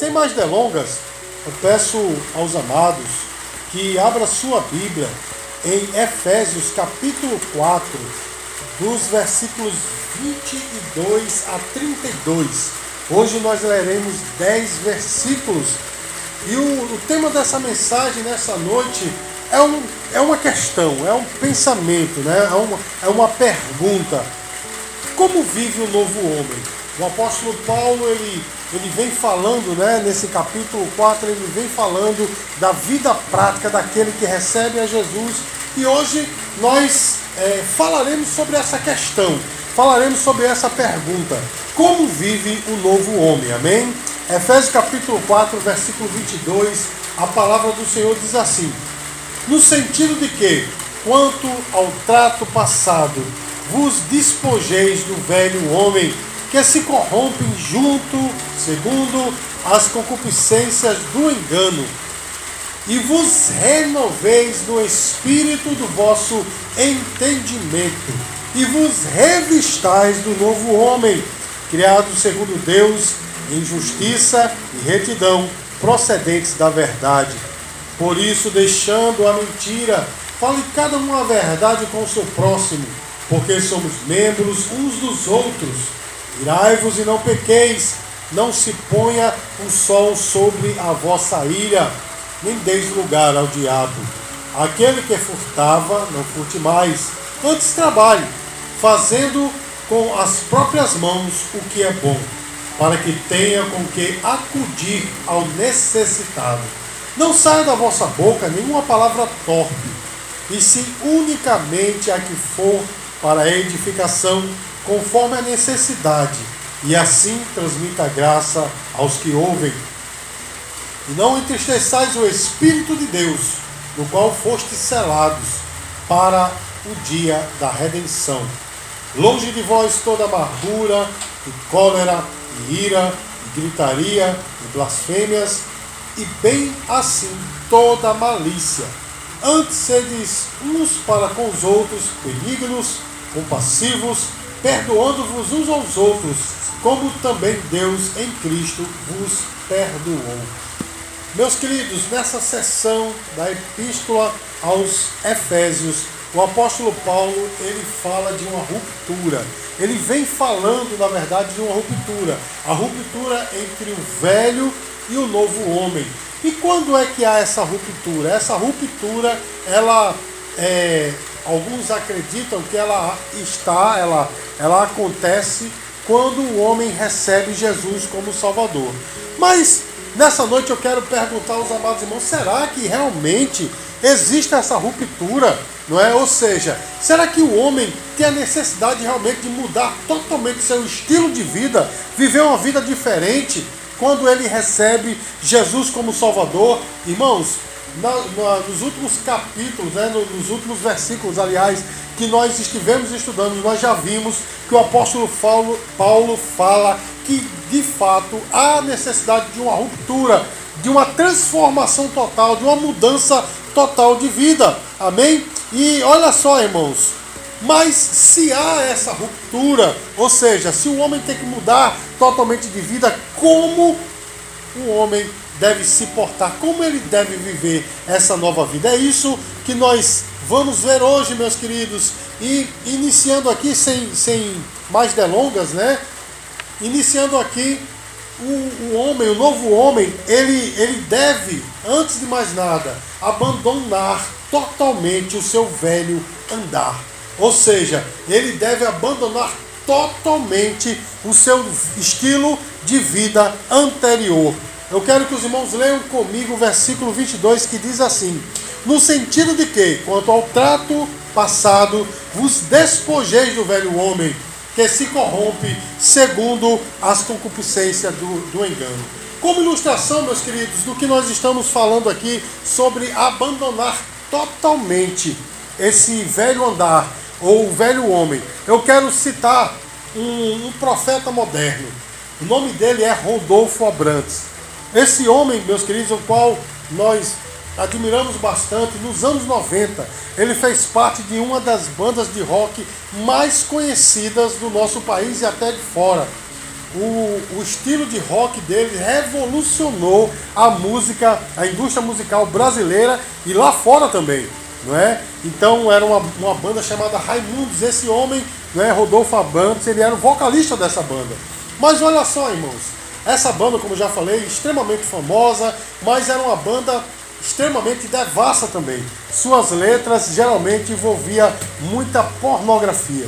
Sem mais delongas, eu peço aos amados que abra sua Bíblia em Efésios capítulo 4, dos versículos 22 a 32. Hoje nós leremos 10 versículos e o, o tema dessa mensagem nessa noite é, um, é uma questão, é um pensamento, né? é, uma, é uma pergunta. Como vive o novo homem? O apóstolo Paulo ele, ele vem falando, né, nesse capítulo 4, ele vem falando da vida prática daquele que recebe a Jesus. E hoje nós é, falaremos sobre essa questão, falaremos sobre essa pergunta: como vive o novo homem? Amém? Efésios capítulo 4, versículo 22, a palavra do Senhor diz assim: no sentido de que, quanto ao trato passado, vos despojeis do velho homem que se corrompe junto, segundo as concupiscências do engano, e vos renoveis no espírito do vosso entendimento, e vos revistais do novo homem, criado segundo Deus em justiça e retidão, procedentes da verdade. Por isso, deixando a mentira, fale cada um a verdade com o seu próximo, porque somos membros uns dos outros. Irai-vos e não pequeis, não se ponha o sol sobre a vossa ira, nem deis lugar ao diabo. Aquele que furtava, não furte mais, antes trabalhe, fazendo com as próprias mãos o que é bom, para que tenha com que acudir ao necessitado. Não saia da vossa boca nenhuma palavra torpe, e se unicamente a que for para a edificação, conforme a necessidade, e assim transmita graça aos que ouvem. E não entristeçais o Espírito de Deus, no qual fostes selados para o dia da redenção. Longe de vós toda amargura, e cólera, e ira, e gritaria, e blasfêmias, e bem assim toda malícia. Antes sedes uns para com os outros benignos, compassivos, perdoando-vos uns aos outros, como também Deus em Cristo vos perdoou. Meus queridos, nessa sessão da Epístola aos Efésios, o apóstolo Paulo ele fala de uma ruptura. Ele vem falando, na verdade, de uma ruptura. A ruptura entre o velho e o novo homem. E quando é que há essa ruptura? Essa ruptura, ela é, alguns acreditam que ela está, ela, ela acontece quando o homem recebe Jesus como Salvador. Mas nessa noite eu quero perguntar aos amados irmãos: será que realmente existe essa ruptura? Não é? Ou seja, será que o homem tem a necessidade realmente de mudar totalmente seu estilo de vida, viver uma vida diferente? quando ele recebe Jesus como Salvador, irmãos, na, na, nos últimos capítulos, né, nos últimos versículos, aliás, que nós estivemos estudando, nós já vimos que o apóstolo Paulo, Paulo fala que de fato há necessidade de uma ruptura, de uma transformação total, de uma mudança total de vida. Amém? E olha só, irmãos, mas se há essa ruptura, ou seja, se o homem tem que mudar totalmente de vida, como o homem deve se portar, como ele deve viver essa nova vida? É isso que nós vamos ver hoje, meus queridos. E iniciando aqui, sem, sem mais delongas, né? Iniciando aqui, o, o homem, o novo homem, ele, ele deve, antes de mais nada, abandonar totalmente o seu velho andar. Ou seja, ele deve abandonar totalmente o seu estilo de vida anterior. Eu quero que os irmãos leiam comigo o versículo 22 que diz assim: No sentido de que, quanto ao trato passado, vos despojeis do velho homem, que se corrompe segundo as concupiscências do, do engano. Como ilustração, meus queridos, do que nós estamos falando aqui sobre abandonar totalmente esse velho andar, ou o velho homem. Eu quero citar um, um profeta moderno. O nome dele é Rodolfo Abrantes. Esse homem, meus queridos, o qual nós admiramos bastante, nos anos 90, ele fez parte de uma das bandas de rock mais conhecidas do nosso país e até de fora. o, o estilo de rock dele revolucionou a música, a indústria musical brasileira e lá fora também. Não é? Então era uma, uma banda chamada Raimundos. Esse homem, né, Rodolfo Abrantes, ele era o vocalista dessa banda. Mas olha só, irmãos, essa banda, como já falei, extremamente famosa, mas era uma banda extremamente devassa também. Suas letras geralmente envolvia muita pornografia.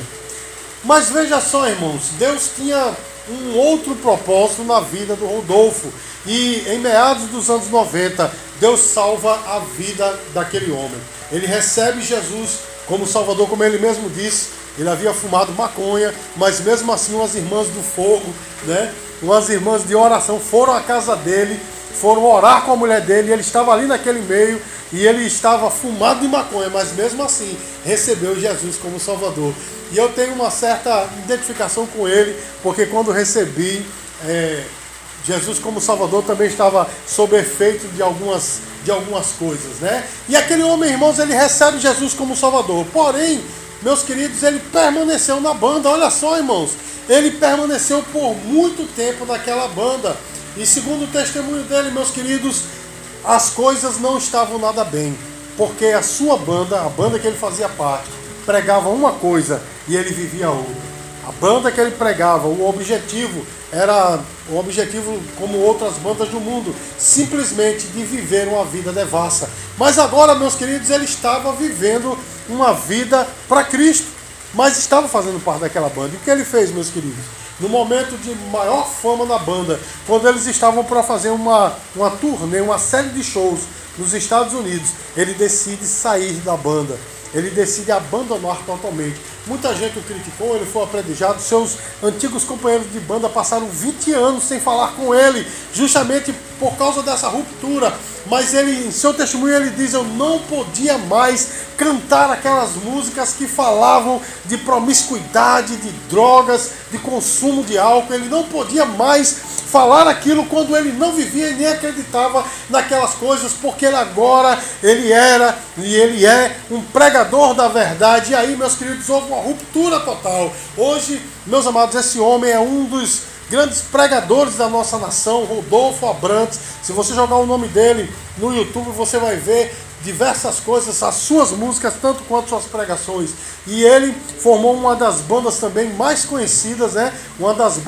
Mas veja só, irmãos, Deus tinha um outro propósito na vida do Rodolfo. E em meados dos anos 90, Deus salva a vida daquele homem. Ele recebe Jesus como Salvador, como ele mesmo disse. Ele havia fumado maconha, mas mesmo assim umas irmãs do fogo, né? Umas irmãs de oração foram à casa dele, foram orar com a mulher dele, ele estava ali naquele meio e ele estava fumado de maconha, mas mesmo assim recebeu Jesus como Salvador. E eu tenho uma certa identificação com ele, porque quando recebi é, Jesus como Salvador também estava sob efeito de algumas, de algumas coisas, né? E aquele homem, irmãos, ele recebe Jesus como Salvador. Porém, meus queridos, ele permaneceu na banda. Olha só, irmãos, ele permaneceu por muito tempo naquela banda. E segundo o testemunho dele, meus queridos, as coisas não estavam nada bem, porque a sua banda, a banda que ele fazia parte, pregava uma coisa e ele vivia outra. A banda que ele pregava, o objetivo era o objetivo, como outras bandas do mundo, simplesmente de viver uma vida devassa. Mas agora, meus queridos, ele estava vivendo uma vida para Cristo, mas estava fazendo parte daquela banda. E o que ele fez, meus queridos? no momento de maior fama na banda, quando eles estavam para fazer uma, uma turnê, uma série de shows nos Estados Unidos, ele decide sair da banda. Ele decide abandonar totalmente. Muita gente o criticou, ele foi apredejado. Seus antigos companheiros de banda passaram 20 anos sem falar com ele, justamente por causa dessa ruptura. Mas ele, em seu testemunho, ele diz: Eu não podia mais cantar aquelas músicas que falavam de promiscuidade, de drogas, de consumo de álcool. Ele não podia mais falar aquilo quando ele não vivia e nem acreditava naquelas coisas, porque ele agora ele era e ele é um pregador da verdade. E aí, meus queridos, houve uma ruptura total. Hoje, meus amados, esse homem é um dos grandes pregadores da nossa nação, Rodolfo Abrantes. Se você jogar o nome dele no YouTube, você vai ver diversas coisas, as suas músicas, tanto quanto suas pregações. E ele formou uma das bandas também mais conhecidas, né? Uma das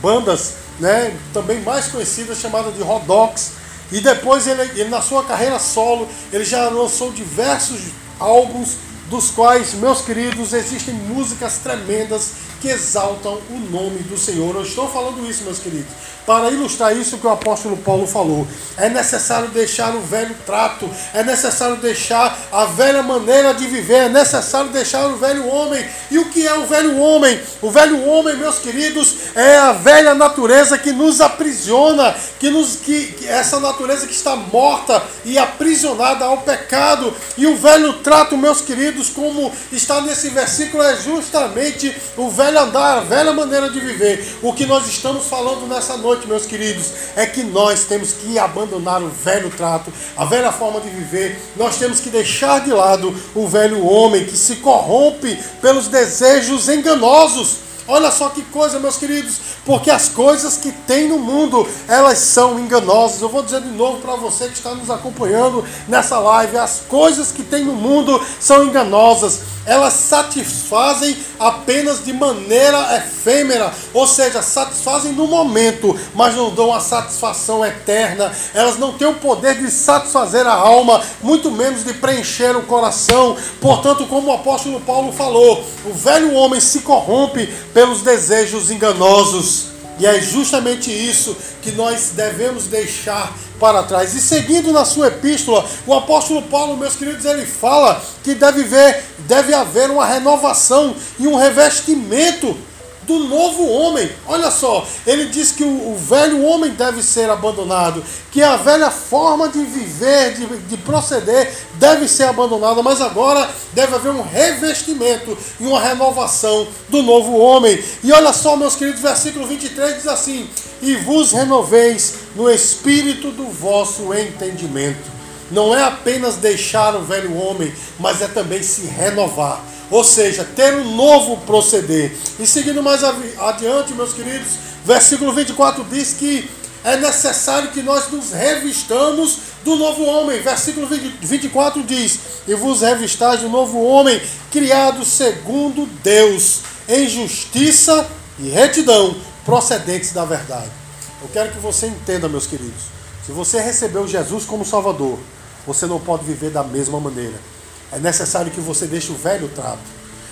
bandas né? também mais conhecidas, chamada de Rodox. E depois ele, ele, na sua carreira solo, ele já lançou diversos álbuns, dos quais, meus queridos, existem músicas tremendas que exaltam o nome do Senhor. Eu estou falando isso, meus queridos, para ilustrar isso que o apóstolo Paulo falou. É necessário deixar o velho trato, é necessário deixar a velha maneira de viver, é necessário deixar o velho homem. E o que é o velho homem? O velho homem, meus queridos, é a velha natureza que nos aprisiona, que nos que, que essa natureza que está morta e aprisionada ao pecado. E o velho trato, meus queridos, como está nesse versículo, é justamente o velho velho andar, a velha maneira de viver. O que nós estamos falando nessa noite, meus queridos, é que nós temos que abandonar o velho trato, a velha forma de viver. Nós temos que deixar de lado o velho homem que se corrompe pelos desejos enganosos. Olha só que coisa, meus queridos, porque as coisas que tem no mundo, elas são enganosas. Eu vou dizer de novo para você que está nos acompanhando nessa live, as coisas que tem no mundo são enganosas. Elas satisfazem apenas de maneira efêmera, ou seja, satisfazem no momento, mas não dão a satisfação eterna. Elas não têm o poder de satisfazer a alma, muito menos de preencher o coração. Portanto, como o apóstolo Paulo falou, o velho homem se corrompe pelos desejos enganosos. E é justamente isso que nós devemos deixar para trás. E seguindo na sua epístola, o apóstolo Paulo, meus queridos, ele fala que deve, ver, deve haver uma renovação e um revestimento do novo homem. Olha só, ele diz que o, o, velho homem deve ser abandonado, que a velha forma de viver, de, de proceder, deve ser abandonada, mas agora deve haver um revestimento e uma renovação do novo homem. E olha só, meus queridos, versículo 23 diz assim: E vos renoveis no espírito do vosso entendimento. Não é apenas deixar o velho homem, mas é também se renovar ou seja, ter um novo proceder. E seguindo mais adiante, meus queridos, Versículo 24 diz que é necessário que nós nos revistamos do novo homem. Versículo 24 diz: E vos revistais do novo homem, criado segundo Deus, em justiça e retidão, procedentes da verdade. Eu quero que você entenda, meus queridos. Se você recebeu Jesus como Salvador, você não pode viver da mesma maneira. É necessário que você deixe o velho trato.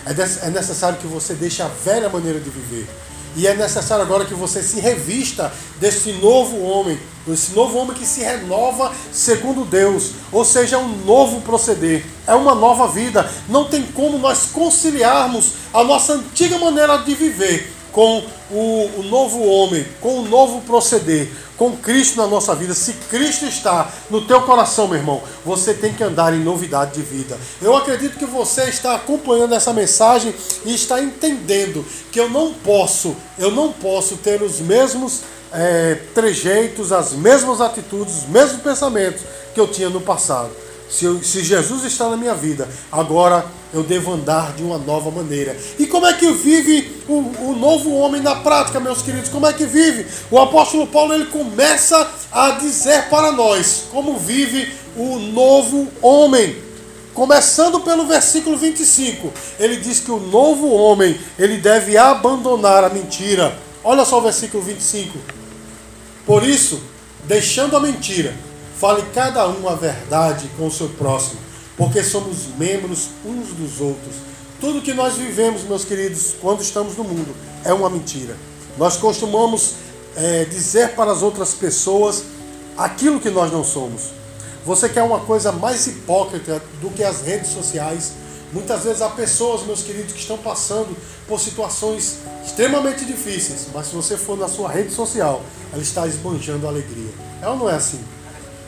É, é necessário que você deixe a velha maneira de viver. E é necessário agora que você se revista desse novo homem, desse novo homem que se renova segundo Deus, ou seja, é um novo proceder, é uma nova vida. Não tem como nós conciliarmos a nossa antiga maneira de viver com o, o novo homem, com o novo proceder com Cristo na nossa vida, se Cristo está no teu coração, meu irmão, você tem que andar em novidade de vida. Eu acredito que você está acompanhando essa mensagem e está entendendo que eu não posso, eu não posso ter os mesmos é, trejeitos, as mesmas atitudes, os mesmos pensamentos que eu tinha no passado. Se, eu, se, Jesus está na minha vida, agora eu devo andar de uma nova maneira. E como é que vive o, o, novo homem na prática, meus queridos? Como é que vive? O apóstolo Paulo ele começa a dizer para nós como vive o novo homem. Começando pelo versículo 25, ele diz que o novo homem ele deve abandonar a mentira. Olha só o versículo 25. Por isso, deixando a mentira, Fale cada um a verdade com o seu próximo, porque somos membros uns dos outros. Tudo que nós vivemos, meus queridos, quando estamos no mundo, é uma mentira. Nós costumamos é, dizer para as outras pessoas aquilo que nós não somos. Você quer uma coisa mais hipócrita do que as redes sociais? Muitas vezes há pessoas, meus queridos, que estão passando por situações extremamente difíceis, mas se você for na sua rede social, ela está esbanjando alegria. É ou não é assim?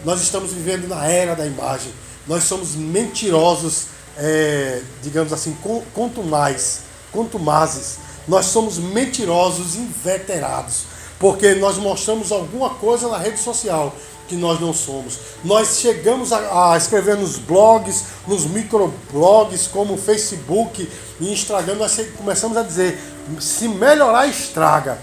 Nós estamos vivendo na era da imagem. Nós somos mentirosos, é, digamos assim, contumais, contumazes. Nós somos mentirosos inveterados, porque nós mostramos alguma coisa na rede social que nós não somos. Nós chegamos a, a escrever nos blogs, nos microblogs, como Facebook e Instagram, nós começamos a dizer: se melhorar, estraga.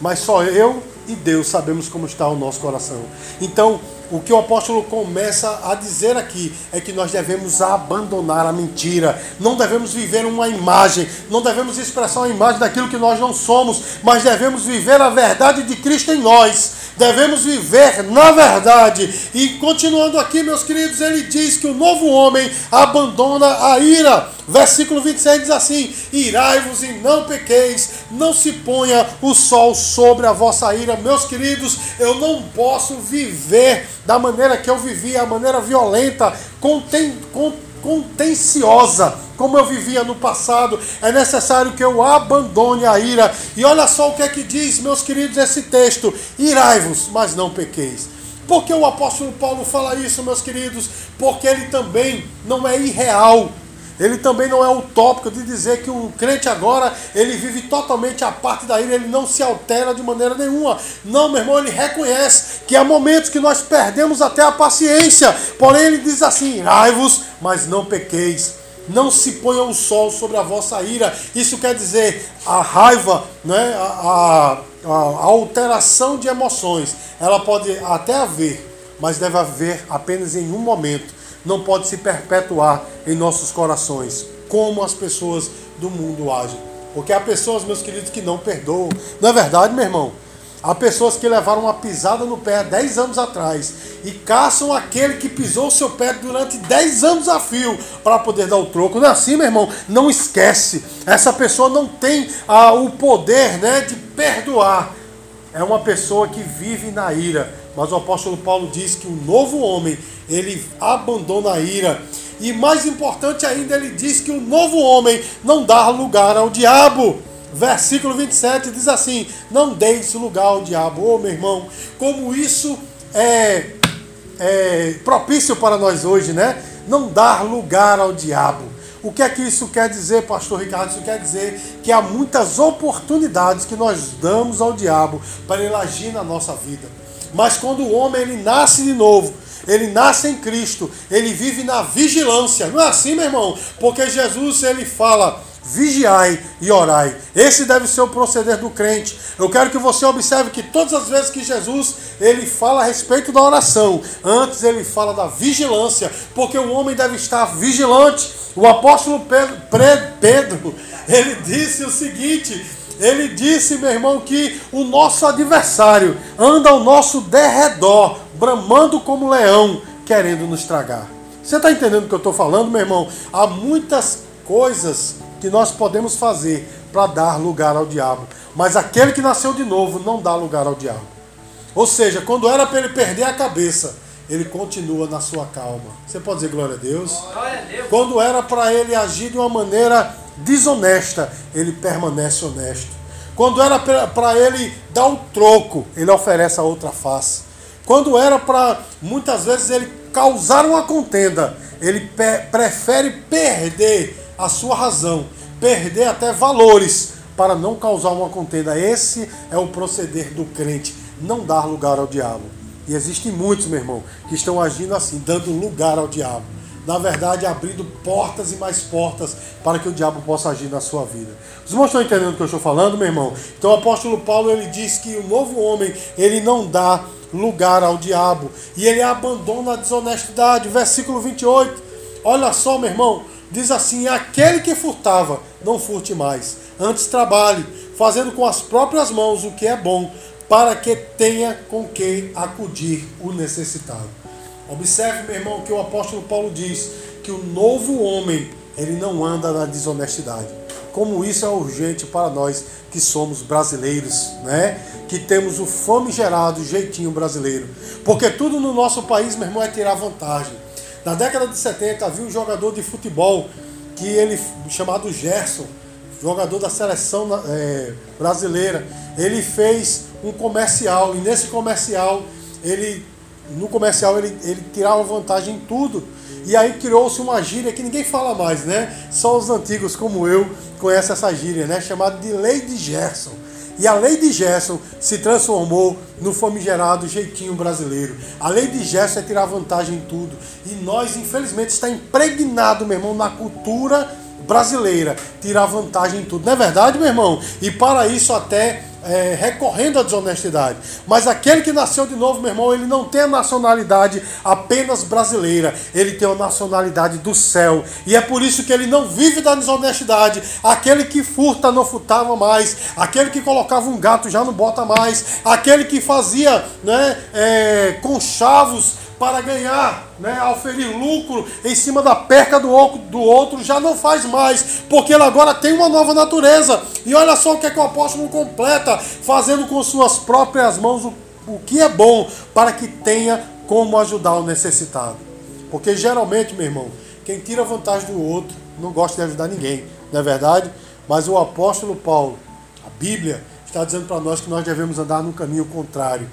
Mas só eu e Deus sabemos como está o nosso coração. Então, o que o apóstolo começa a dizer aqui é que nós devemos abandonar a mentira, não devemos viver uma imagem, não devemos expressar uma imagem daquilo que nós não somos, mas devemos viver a verdade de Cristo em nós, devemos viver na verdade. E continuando aqui, meus queridos, ele diz que o novo homem abandona a ira. Versículo 26 diz assim: Irai-vos e não pequeis, não se ponha o sol sobre a vossa ira. Meus queridos, eu não posso viver da maneira que eu vivia, a maneira violenta, contenciosa, como eu vivia no passado. É necessário que eu abandone a ira. E olha só o que é que diz, meus queridos, esse texto: Irai-vos, mas não pequeis. Por que o apóstolo Paulo fala isso, meus queridos? Porque ele também não é irreal ele também não é utópico de dizer que o crente agora ele vive totalmente a parte da ira, ele não se altera de maneira nenhuma. Não, meu irmão, ele reconhece que há momentos que nós perdemos até a paciência. Porém, ele diz assim: irai-vos, mas não pequeis. Não se ponha o sol sobre a vossa ira. Isso quer dizer a raiva, né? a, a, a alteração de emoções. Ela pode até haver, mas deve haver apenas em um momento não pode se perpetuar em nossos corações, como as pessoas do mundo agem. Porque há pessoas, meus queridos, que não perdoam. Não é verdade, meu irmão? Há pessoas que levaram uma pisada no pé 10 anos atrás e caçam aquele que pisou o seu pé durante 10 anos a fio para poder dar o troco. Não é assim, meu irmão? Não esquece. Essa pessoa não tem ah, o poder né, de perdoar. É uma pessoa que vive na ira. Mas o apóstolo Paulo diz que o novo homem ele abandona a ira. E mais importante ainda, ele diz que o novo homem não dá lugar ao diabo. Versículo 27 diz assim: Não deis lugar ao diabo. Ô oh, meu irmão, como isso é, é propício para nós hoje, né? Não dar lugar ao diabo. O que é que isso quer dizer, pastor Ricardo? Isso quer dizer que há muitas oportunidades que nós damos ao diabo para ele agir na nossa vida. Mas quando o homem ele nasce de novo, ele nasce em Cristo, ele vive na vigilância. Não é assim, meu irmão? Porque Jesus ele fala vigiai e orai. Esse deve ser o proceder do crente. Eu quero que você observe que todas as vezes que Jesus ele fala a respeito da oração, antes ele fala da vigilância, porque o homem deve estar vigilante. O apóstolo Pedro, Pedro ele disse o seguinte: ele disse, meu irmão, que o nosso adversário anda ao nosso derredor, bramando como leão, querendo nos tragar. Você está entendendo o que eu estou falando, meu irmão? Há muitas coisas que nós podemos fazer para dar lugar ao diabo. Mas aquele que nasceu de novo não dá lugar ao diabo. Ou seja, quando era para ele perder a cabeça, ele continua na sua calma. Você pode dizer glória a Deus? Glória a Deus. Quando era para ele agir de uma maneira desonesta, ele permanece honesto. Quando era para ele dar um troco, ele oferece a outra face. Quando era para muitas vezes ele causar uma contenda, ele prefere perder a sua razão, perder até valores para não causar uma contenda. Esse é o proceder do crente, não dar lugar ao diabo. E existem muitos, meu irmão, que estão agindo assim, dando lugar ao diabo. Na verdade, abrindo portas e mais portas para que o diabo possa agir na sua vida. Os irmãos estão entendendo o que eu estou falando, meu irmão? Então o apóstolo Paulo ele diz que o novo homem ele não dá lugar ao diabo e ele abandona a desonestidade. Versículo 28. Olha só, meu irmão, diz assim: aquele que furtava, não furte mais, antes trabalhe, fazendo com as próprias mãos o que é bom, para que tenha com que acudir o necessitado. Observe, meu irmão, que o apóstolo Paulo diz que o novo homem, ele não anda na desonestidade. Como isso é urgente para nós que somos brasileiros, né? Que temos o famigerado jeitinho brasileiro. Porque tudo no nosso país, meu irmão, é tirar vantagem. Na década de 70 havia um jogador de futebol que ele chamado Gerson, jogador da seleção é, brasileira. Ele fez um comercial e nesse comercial ele no comercial ele, ele tirava vantagem em tudo. E aí criou-se uma gíria que ninguém fala mais, né? Só os antigos como eu conhecem essa gíria, né? Chamada de Lei de Gerson. E a lei de Gerson se transformou no famigerado jeitinho brasileiro. A lei de Gerson é tirar vantagem em tudo. E nós, infelizmente, está impregnado, meu irmão, na cultura brasileira, tirar vantagem em tudo. Não é verdade, meu irmão? E para isso até é, recorrendo à desonestidade. Mas aquele que nasceu de novo, meu irmão, ele não tem a nacionalidade apenas brasileira, ele tem a nacionalidade do céu. E é por isso que ele não vive da desonestidade. Aquele que furta não furtava mais, aquele que colocava um gato já não bota mais, aquele que fazia né, é, conchavos para ganhar, né, oferir lucro em cima da perca do, do outro, já não faz mais, porque ele agora tem uma nova natureza. E olha só o que, é que o apóstolo completa, fazendo com suas próprias mãos o, o que é bom, para que tenha como ajudar o necessitado. Porque geralmente, meu irmão, quem tira vantagem do outro não gosta de ajudar ninguém, não é verdade? Mas o apóstolo Paulo, a Bíblia, está dizendo para nós que nós devemos andar no caminho contrário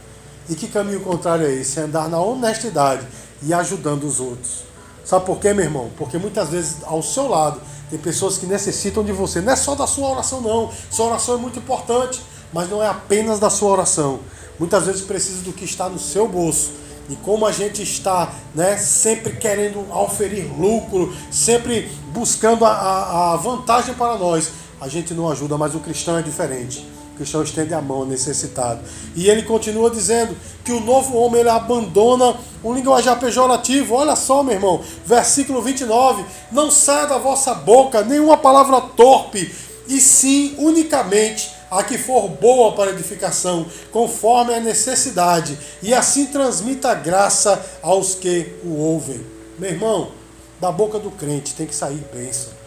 e que caminho contrário é esse? É andar na honestidade e ajudando os outros. Sabe por quê, meu irmão? Porque muitas vezes ao seu lado tem pessoas que necessitam de você. Não é só da sua oração, não. Sua oração é muito importante, mas não é apenas da sua oração. Muitas vezes precisa do que está no seu bolso. E como a gente está né, sempre querendo oferir lucro, sempre buscando a, a, a vantagem para nós, a gente não ajuda, mas o cristão é diferente. O cristão estende a mão necessitado. E ele continua dizendo que o novo homem ele abandona um linguajar pejorativo. Olha só, meu irmão, versículo 29. Não saia da vossa boca nenhuma palavra torpe, e sim unicamente a que for boa para edificação, conforme a necessidade, e assim transmita graça aos que o ouvem. Meu irmão, da boca do crente tem que sair bênção.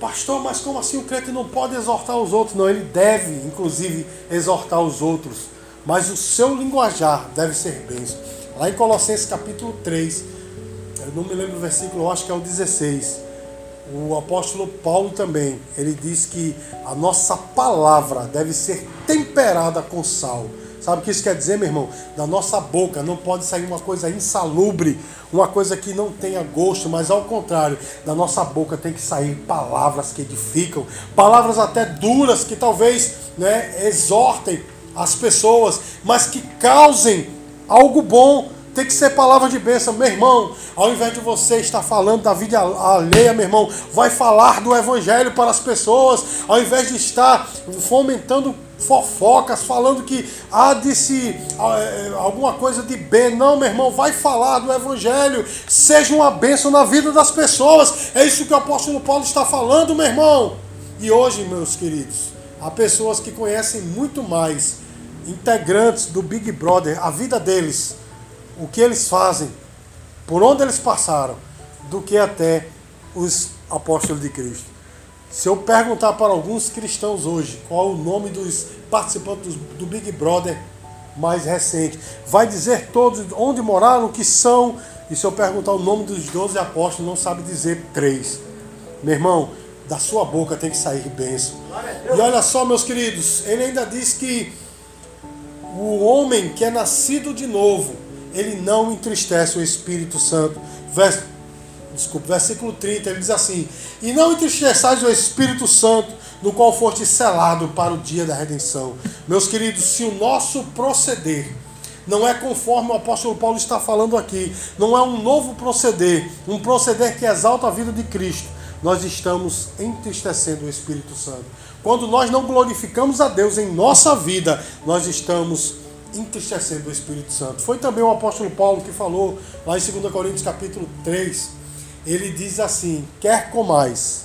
Pastor, mas como assim o crente não pode exortar os outros? Não, ele deve, inclusive, exortar os outros. Mas o seu linguajar deve ser bênção. Lá em Colossenses capítulo 3, eu não me lembro o versículo, eu acho que é o 16. O apóstolo Paulo também, ele diz que a nossa palavra deve ser temperada com sal Sabe o que isso quer dizer, meu irmão? Da nossa boca não pode sair uma coisa insalubre, uma coisa que não tenha gosto, mas ao contrário, da nossa boca tem que sair palavras que edificam, palavras até duras que talvez né, exortem as pessoas, mas que causem algo bom Tem que ser palavra de bênção, meu irmão. Ao invés de você estar falando da vida alheia, meu irmão, vai falar do evangelho para as pessoas. Ao invés de estar fomentando fofocas, falando que há de se é, alguma coisa de bem. Não, meu irmão, vai falar do Evangelho. Seja uma bênção na vida das pessoas. É isso que o apóstolo Paulo está falando, meu irmão. E hoje, meus queridos, há pessoas que conhecem muito mais integrantes do Big Brother, a vida deles, o que eles fazem, por onde eles passaram, do que até os apóstolos de Cristo. Se eu perguntar para alguns cristãos hoje qual o nome dos participantes do Big Brother mais recente, vai dizer todos onde moraram, o que são, e se eu perguntar o nome dos 12 apóstolos, não sabe dizer três. Meu irmão, da sua boca tem que sair bênção. E olha só, meus queridos, ele ainda diz que o homem que é nascido de novo, ele não entristece o Espírito Santo. Verso desculpa, versículo 30, ele diz assim: E não entristeçais o Espírito Santo, no qual foste selado para o dia da redenção. Meus queridos, se o nosso proceder não é conforme o apóstolo Paulo está falando aqui, não é um novo proceder, um proceder que exalta a vida de Cristo, nós estamos entristecendo o Espírito Santo. Quando nós não glorificamos a Deus em nossa vida, nós estamos entristecendo o Espírito Santo. Foi também o apóstolo Paulo que falou lá em 2 Coríntios capítulo 3, ele diz assim: quer comais.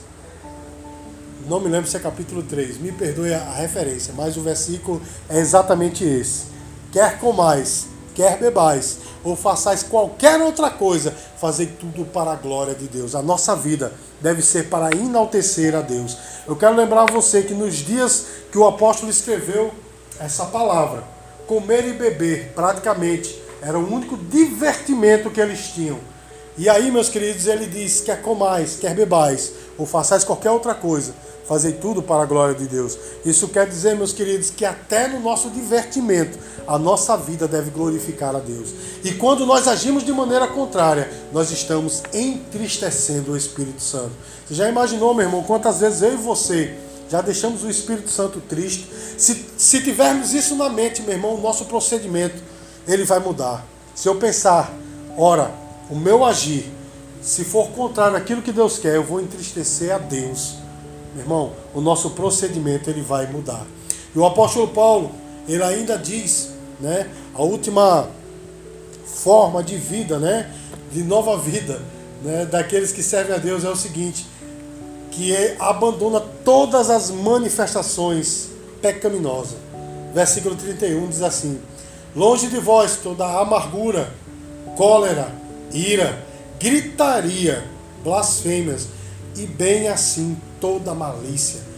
Não me lembro se é capítulo 3, me perdoe a referência, mas o versículo é exatamente esse. Quer comais, quer bebais, ou façais qualquer outra coisa, fazei tudo para a glória de Deus. A nossa vida deve ser para enaltecer a Deus. Eu quero lembrar você que nos dias que o apóstolo escreveu essa palavra, comer e beber, praticamente, era o único divertimento que eles tinham. E aí, meus queridos, ele diz: quer comais, quer bebais, ou façais qualquer outra coisa, fazei tudo para a glória de Deus. Isso quer dizer, meus queridos, que até no nosso divertimento, a nossa vida deve glorificar a Deus. E quando nós agimos de maneira contrária, nós estamos entristecendo o Espírito Santo. Você já imaginou, meu irmão, quantas vezes eu e você já deixamos o Espírito Santo triste? Se, se tivermos isso na mente, meu irmão, o nosso procedimento, ele vai mudar. Se eu pensar, ora, o meu agir, se for contrário àquilo que Deus quer, eu vou entristecer a Deus. Meu irmão, o nosso procedimento ele vai mudar. E o apóstolo Paulo, ele ainda diz, né, a última forma de vida, né, de nova vida, né, daqueles que servem a Deus é o seguinte, que é, abandona todas as manifestações pecaminosas. Versículo 31 diz assim: Longe de vós toda amargura, cólera, ira, gritaria, blasfêmias e bem assim toda malícia.